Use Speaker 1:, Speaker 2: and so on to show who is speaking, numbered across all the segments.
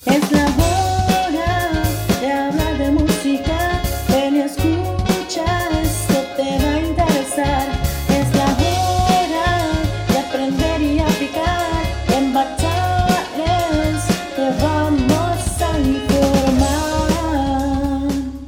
Speaker 1: Es la hora de hablar de música. Ven y escucha, esto te va a interesar. Es la hora de aprender y aplicar. En Batales te vamos a informar.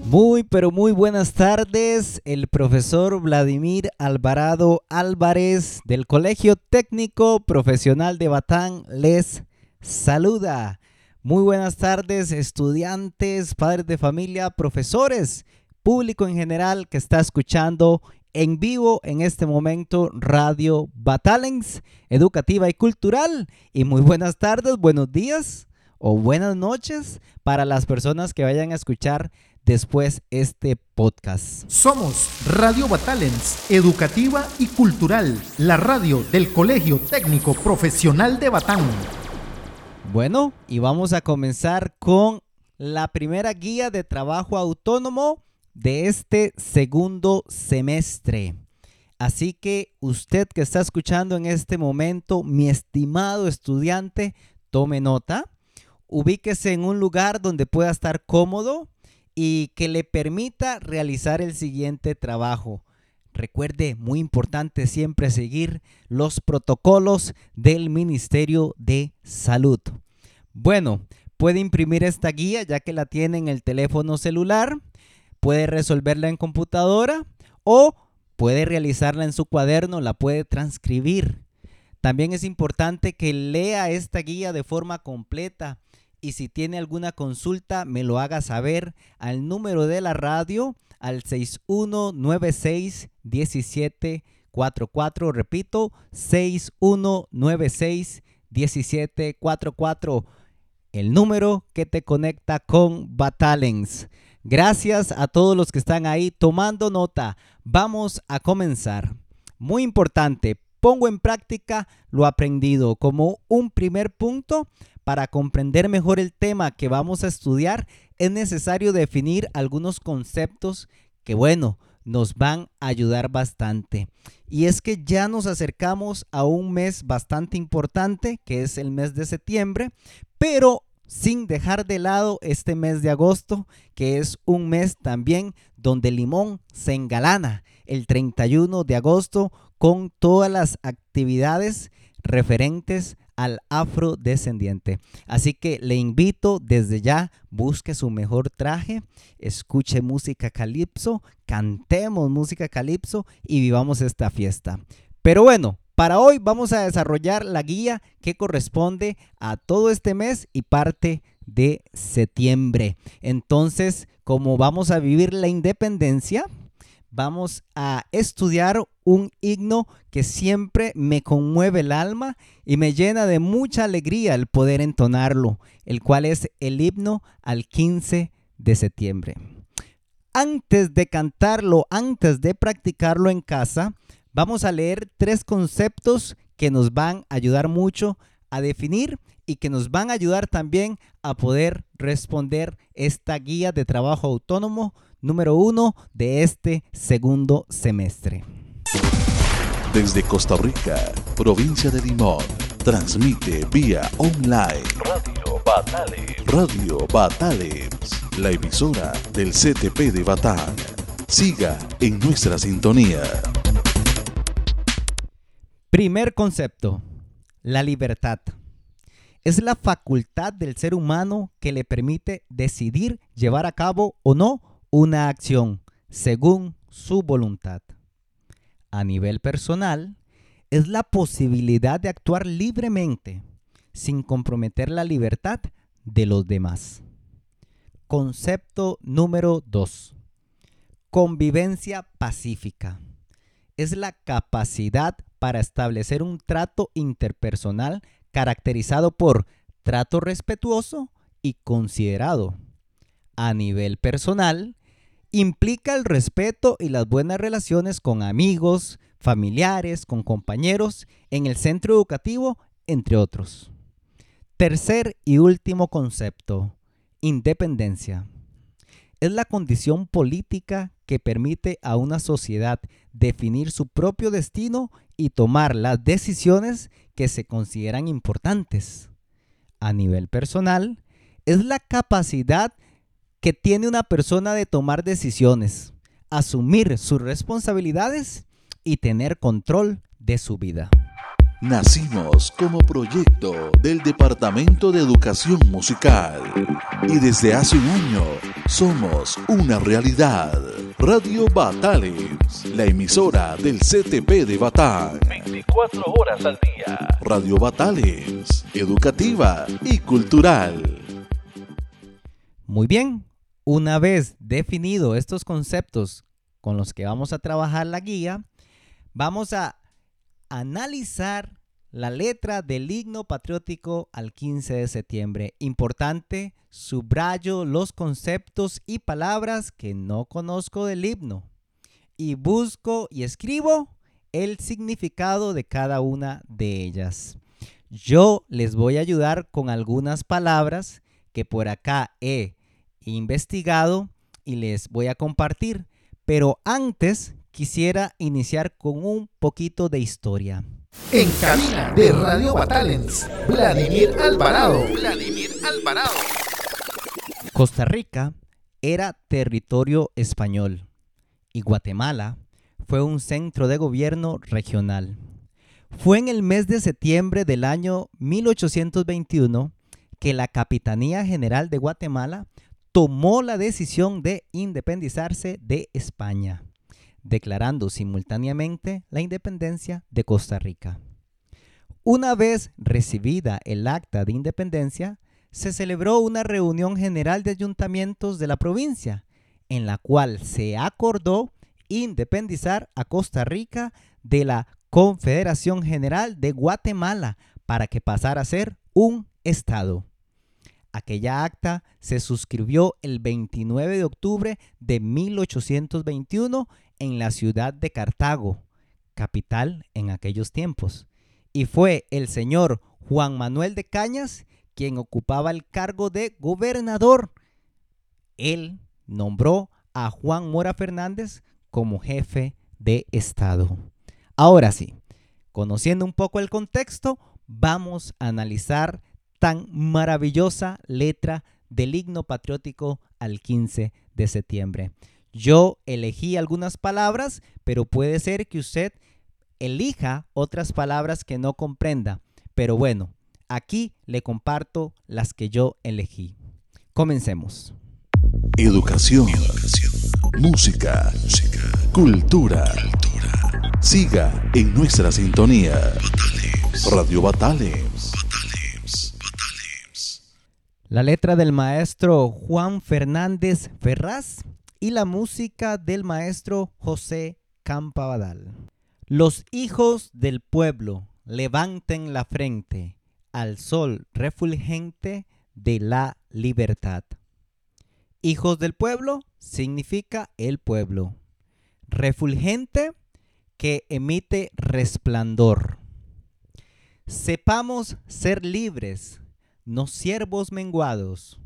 Speaker 2: Muy, pero muy buenas tardes. El profesor Vladimir Alvarado Álvarez del Colegio Técnico Profesional de Batán les saluda. Muy buenas tardes, estudiantes, padres de familia, profesores, público en general que está escuchando en vivo en este momento Radio Batalens, educativa y cultural. Y muy buenas tardes, buenos días o buenas noches para las personas que vayan a escuchar después este podcast.
Speaker 3: Somos Radio Batalens, educativa y cultural, la radio del Colegio Técnico Profesional de Batán.
Speaker 2: Bueno, y vamos a comenzar con la primera guía de trabajo autónomo de este segundo semestre. Así que usted que está escuchando en este momento, mi estimado estudiante, tome nota, ubíquese en un lugar donde pueda estar cómodo y que le permita realizar el siguiente trabajo. Recuerde, muy importante siempre seguir los protocolos del Ministerio de Salud. Bueno, puede imprimir esta guía ya que la tiene en el teléfono celular, puede resolverla en computadora o puede realizarla en su cuaderno, la puede transcribir. También es importante que lea esta guía de forma completa y si tiene alguna consulta me lo haga saber al número de la radio al 6196 1744. Repito, 6196 1744. El número que te conecta con Batalens. Gracias a todos los que están ahí tomando nota. Vamos a comenzar. Muy importante, pongo en práctica lo aprendido como un primer punto para comprender mejor el tema que vamos a estudiar es necesario definir algunos conceptos que, bueno, nos van a ayudar bastante. Y es que ya nos acercamos a un mes bastante importante, que es el mes de septiembre, pero sin dejar de lado este mes de agosto, que es un mes también donde Limón se engalana el 31 de agosto con todas las actividades referentes al afrodescendiente. Así que le invito desde ya, busque su mejor traje, escuche música calipso, cantemos música calipso y vivamos esta fiesta. Pero bueno, para hoy vamos a desarrollar la guía que corresponde a todo este mes y parte de septiembre. Entonces, como vamos a vivir la independencia, vamos a estudiar un himno que siempre me conmueve el alma y me llena de mucha alegría el poder entonarlo, el cual es el himno al 15 de septiembre. Antes de cantarlo, antes de practicarlo en casa, vamos a leer tres conceptos que nos van a ayudar mucho a definir y que nos van a ayudar también a poder responder esta guía de trabajo autónomo número uno de este segundo semestre.
Speaker 4: Desde Costa Rica, provincia de Limón, transmite vía online Radio Batales. Radio Batales, la emisora del CTP de Batán. Siga en nuestra sintonía.
Speaker 2: Primer concepto, la libertad. Es la facultad del ser humano que le permite decidir llevar a cabo o no una acción según su voluntad. A nivel personal, es la posibilidad de actuar libremente sin comprometer la libertad de los demás. Concepto número 2. Convivencia pacífica. Es la capacidad para establecer un trato interpersonal caracterizado por trato respetuoso y considerado. A nivel personal, implica el respeto y las buenas relaciones con amigos, familiares, con compañeros, en el centro educativo, entre otros. Tercer y último concepto, independencia. Es la condición política que permite a una sociedad definir su propio destino y tomar las decisiones que se consideran importantes. A nivel personal, es la capacidad que tiene una persona de tomar decisiones, asumir sus responsabilidades y tener control de su vida.
Speaker 4: Nacimos como proyecto del Departamento de Educación Musical y desde hace un año somos una realidad. Radio Batales, la emisora del CTP de Batán. 24 horas al día. Radio Batales, educativa y cultural.
Speaker 2: Muy bien, una vez definido estos conceptos con los que vamos a trabajar la guía, vamos a analizar la letra del himno patriótico al 15 de septiembre. Importante, subrayo los conceptos y palabras que no conozco del himno y busco y escribo el significado de cada una de ellas. Yo les voy a ayudar con algunas palabras que por acá he investigado y les voy a compartir, pero antes quisiera iniciar con un poquito de historia.
Speaker 3: En cabina de Radio Batalens, Vladimir Alvarado. Vladimir Alvarado.
Speaker 2: Costa Rica era territorio español y Guatemala fue un centro de gobierno regional. Fue en el mes de septiembre del año 1821 que la Capitanía General de Guatemala tomó la decisión de independizarse de España declarando simultáneamente la independencia de Costa Rica. Una vez recibida el acta de independencia, se celebró una reunión general de ayuntamientos de la provincia, en la cual se acordó independizar a Costa Rica de la Confederación General de Guatemala para que pasara a ser un estado. Aquella acta se suscribió el 29 de octubre de 1821 en la ciudad de Cartago, capital en aquellos tiempos. Y fue el señor Juan Manuel de Cañas quien ocupaba el cargo de gobernador. Él nombró a Juan Mora Fernández como jefe de Estado. Ahora sí, conociendo un poco el contexto, vamos a analizar tan maravillosa letra del himno patriótico al 15 de septiembre. Yo elegí algunas palabras, pero puede ser que usted elija otras palabras que no comprenda. Pero bueno, aquí le comparto las que yo elegí. Comencemos.
Speaker 4: Educación, música, cultura. Siga en nuestra sintonía. Radio Batales.
Speaker 2: La letra del maestro Juan Fernández Ferraz y la música del maestro José Campabadal. Los hijos del pueblo levanten la frente al sol refulgente de la libertad. Hijos del pueblo significa el pueblo. Refulgente que emite resplandor. Sepamos ser libres, no siervos menguados,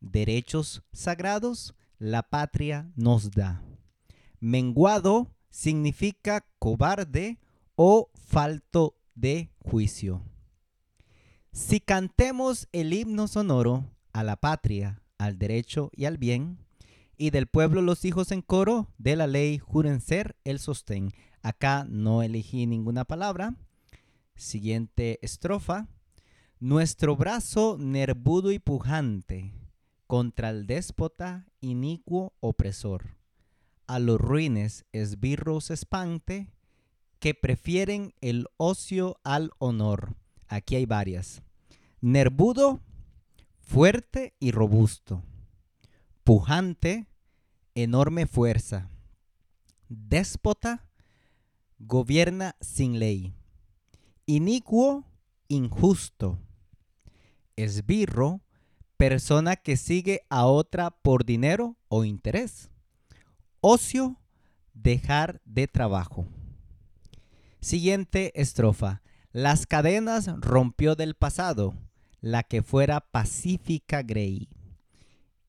Speaker 2: derechos sagrados la patria nos da. Menguado significa cobarde o falto de juicio. Si cantemos el himno sonoro a la patria, al derecho y al bien, y del pueblo los hijos en coro de la ley juren ser el sostén. Acá no elegí ninguna palabra. Siguiente estrofa. Nuestro brazo nervudo y pujante contra el déspota inicuo opresor, a los ruines esbirros espante, que prefieren el ocio al honor. Aquí hay varias. Nervudo, fuerte y robusto. Pujante, enorme fuerza. Déspota, gobierna sin ley. Inicuo, injusto. Esbirro, persona que sigue a otra por dinero o interés. Ocio, dejar de trabajo. Siguiente estrofa. Las cadenas rompió del pasado, la que fuera pacífica Grey.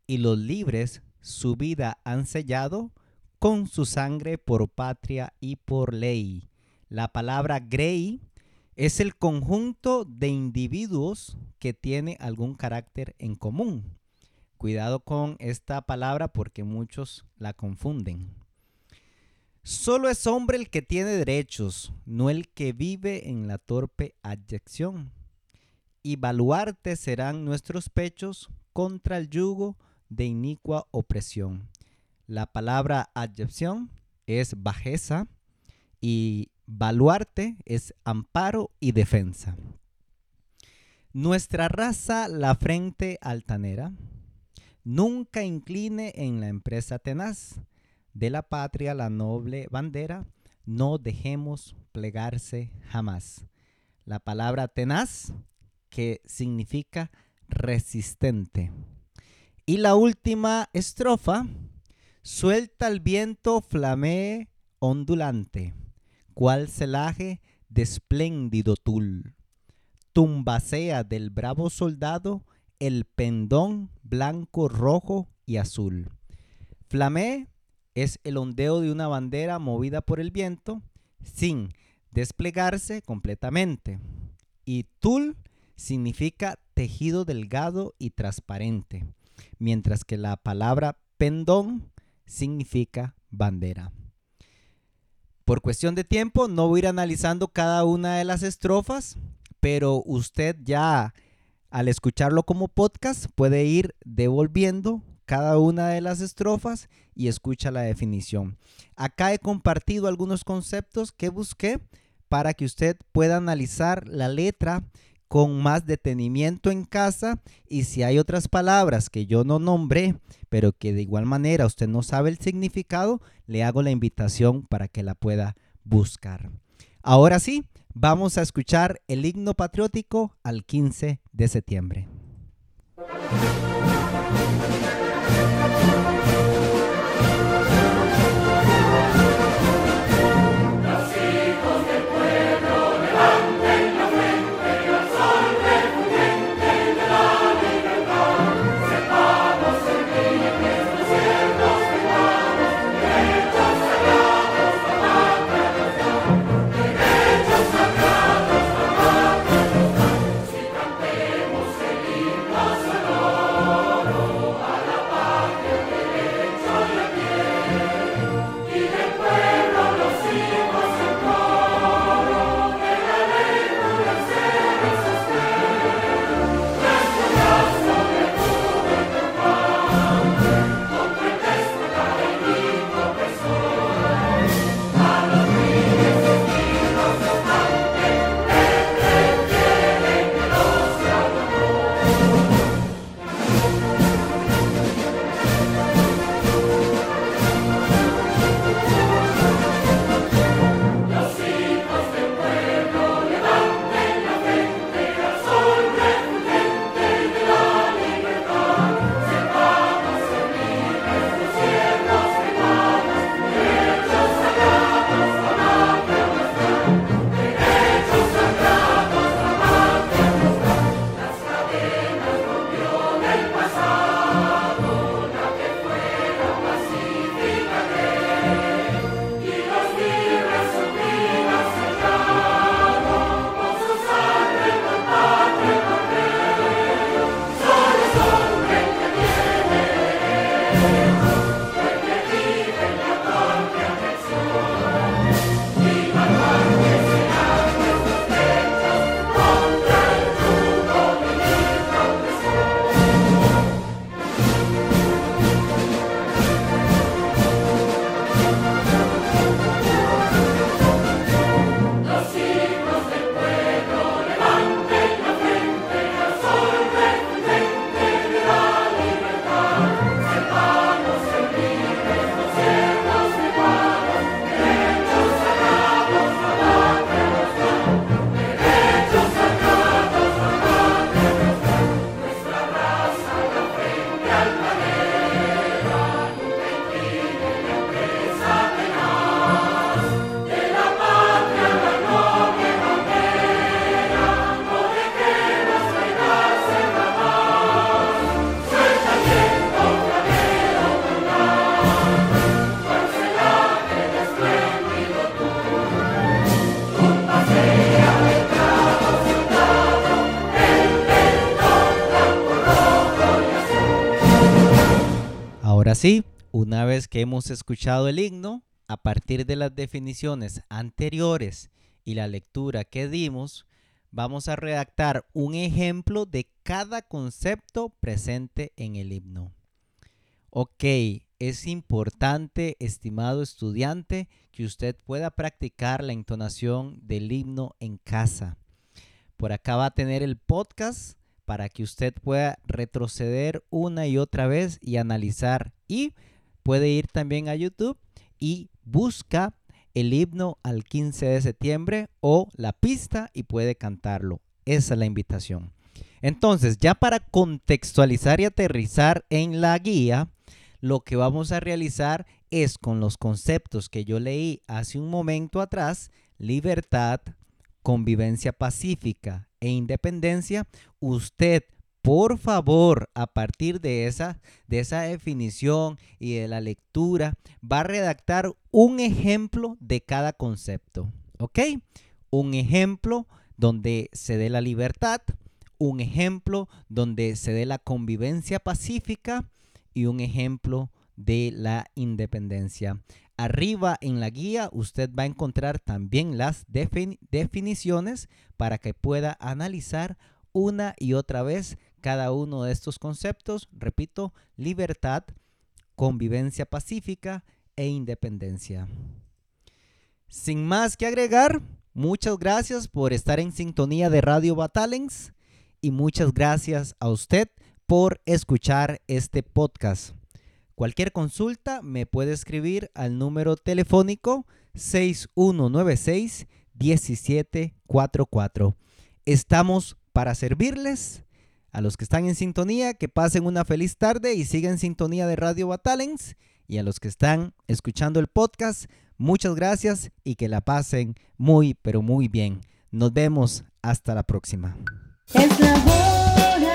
Speaker 2: Y los libres su vida han sellado con su sangre por patria y por ley. La palabra Grey es el conjunto de individuos que tiene algún carácter en común. Cuidado con esta palabra porque muchos la confunden. Solo es hombre el que tiene derechos, no el que vive en la torpe adyección. Y baluarte serán nuestros pechos contra el yugo de inicua opresión. La palabra adyección es bajeza y baluarte es amparo y defensa. Nuestra raza, la frente altanera, nunca incline en la empresa tenaz de la patria la noble bandera, no dejemos plegarse jamás. La palabra tenaz, que significa resistente. Y la última estrofa, suelta el viento flamee ondulante, cual celaje de espléndido tul. Tumbasea del bravo soldado el pendón blanco, rojo y azul. Flamé es el ondeo de una bandera movida por el viento sin desplegarse completamente. Y tul significa tejido delgado y transparente, mientras que la palabra pendón significa bandera. Por cuestión de tiempo, no voy a ir analizando cada una de las estrofas, pero usted ya al escucharlo como podcast puede ir devolviendo cada una de las estrofas y escucha la definición. Acá he compartido algunos conceptos que busqué para que usted pueda analizar la letra con más detenimiento en casa y si hay otras palabras que yo no nombré, pero que de igual manera usted no sabe el significado, le hago la invitación para que la pueda buscar. Ahora sí, vamos a escuchar el himno patriótico al 15 de septiembre. Sí, una vez que hemos escuchado el himno, a partir de las definiciones anteriores y la lectura que dimos, vamos a redactar un ejemplo de cada concepto presente en el himno. Ok, es importante, estimado estudiante, que usted pueda practicar la entonación del himno en casa. Por acá va a tener el podcast para que usted pueda retroceder una y otra vez y analizar. Y puede ir también a YouTube y busca el himno al 15 de septiembre o la pista y puede cantarlo. Esa es la invitación. Entonces, ya para contextualizar y aterrizar en la guía, lo que vamos a realizar es con los conceptos que yo leí hace un momento atrás, libertad, convivencia pacífica e independencia, usted por favor, a partir de esa, de esa definición y de la lectura, va a redactar un ejemplo de cada concepto. ¿Ok? Un ejemplo donde se dé la libertad, un ejemplo donde se dé la convivencia pacífica y un ejemplo de la independencia. Arriba en la guía usted va a encontrar también las definiciones para que pueda analizar una y otra vez cada uno de estos conceptos. Repito, libertad, convivencia pacífica e independencia. Sin más que agregar, muchas gracias por estar en sintonía de Radio Batalens y muchas gracias a usted por escuchar este podcast. Cualquier consulta me puede escribir al número telefónico 6196 1744. Estamos para servirles. A los que están en sintonía, que pasen una feliz tarde y sigan sintonía de Radio Batalens. Y a los que están escuchando el podcast, muchas gracias y que la pasen muy, pero muy bien. Nos vemos hasta la próxima.
Speaker 1: Es la hora